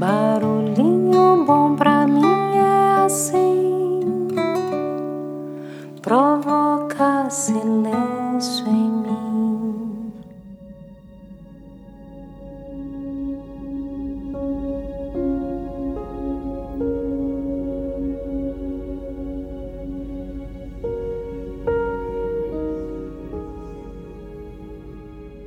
Barulhinho bom pra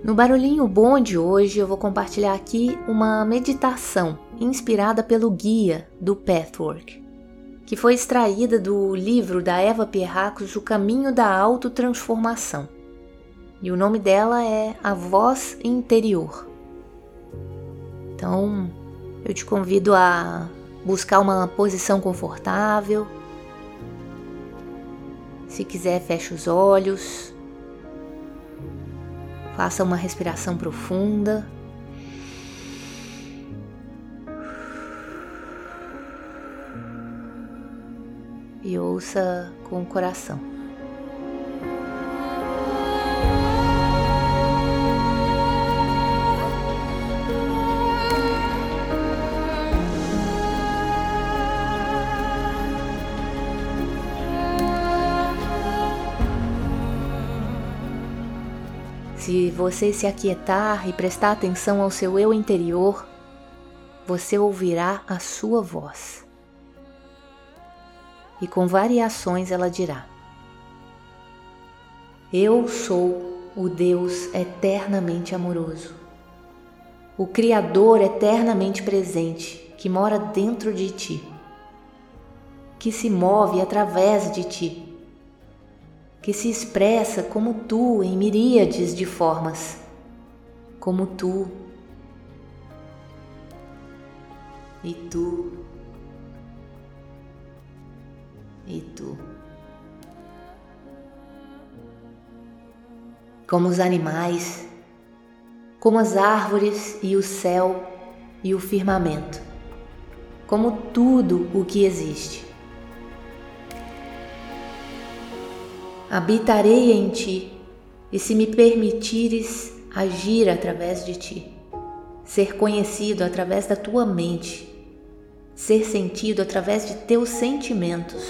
No Barulhinho Bom de hoje eu vou compartilhar aqui uma meditação inspirada pelo guia do Pathwork, que foi extraída do livro da Eva Pierracos O Caminho da Autotransformação. E o nome dela é A Voz Interior. Então, eu te convido a buscar uma posição confortável. Se quiser, feche os olhos. Faça uma respiração profunda. E ouça com o coração. Se você se aquietar e prestar atenção ao seu eu interior, você ouvirá a sua voz. E com variações ela dirá: Eu sou o Deus eternamente amoroso, o Criador eternamente presente que mora dentro de ti, que se move através de ti que se expressa como tu em miríades de formas, como tu e tu e tu. Como os animais, como as árvores e o céu e o firmamento, como tudo o que existe. Habitarei em ti, e se me permitires agir através de ti, ser conhecido através da tua mente, ser sentido através de teus sentimentos,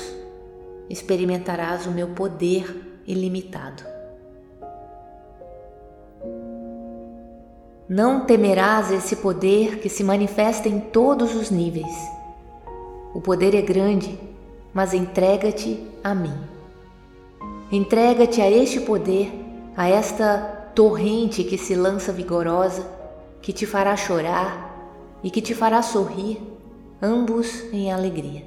experimentarás o meu poder ilimitado. Não temerás esse poder que se manifesta em todos os níveis. O poder é grande, mas entrega-te a mim. Entrega-te a este poder, a esta torrente que se lança vigorosa, que te fará chorar e que te fará sorrir, ambos em alegria.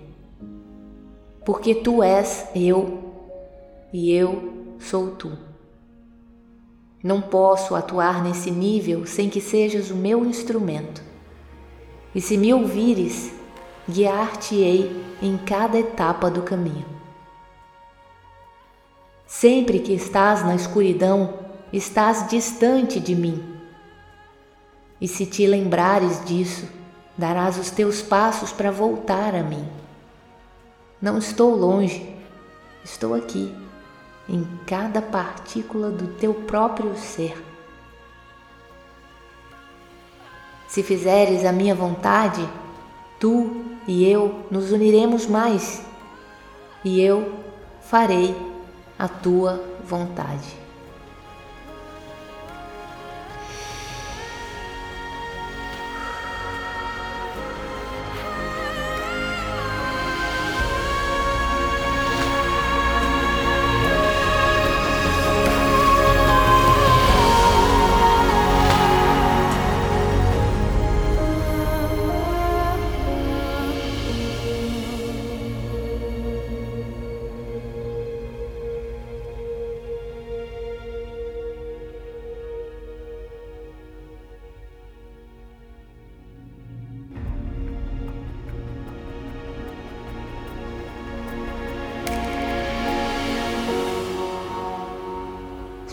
Porque tu és eu e eu sou tu. Não posso atuar nesse nível sem que sejas o meu instrumento. E se me ouvires, guiar-te-ei em cada etapa do caminho. Sempre que estás na escuridão, estás distante de mim. E se te lembrares disso, darás os teus passos para voltar a mim. Não estou longe, estou aqui, em cada partícula do teu próprio ser. Se fizeres a minha vontade, tu e eu nos uniremos mais, e eu farei a tua vontade.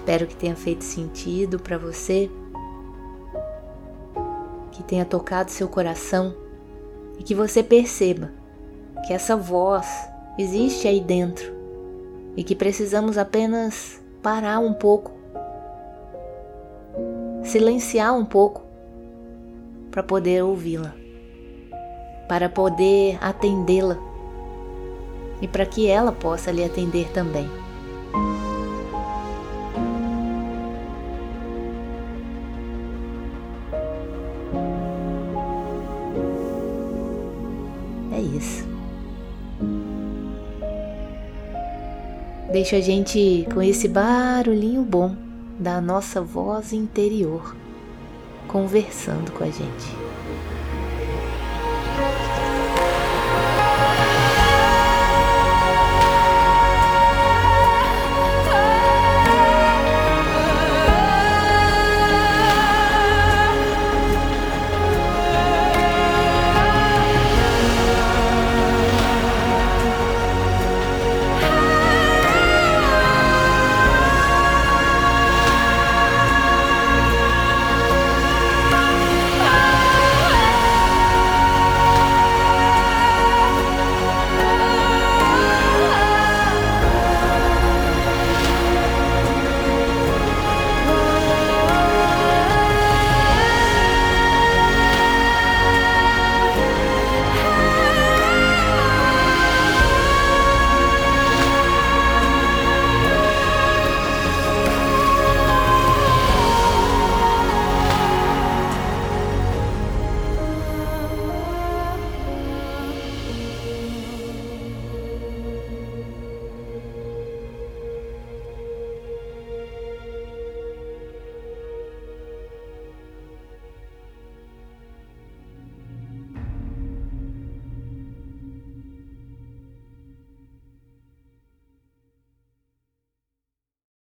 Espero que tenha feito sentido para você, que tenha tocado seu coração e que você perceba que essa voz existe aí dentro e que precisamos apenas parar um pouco, silenciar um pouco para poder ouvi-la. para poder atendê-la e para que ela possa lhe atender também. Deixa a gente com esse barulhinho bom da nossa voz interior conversando com a gente.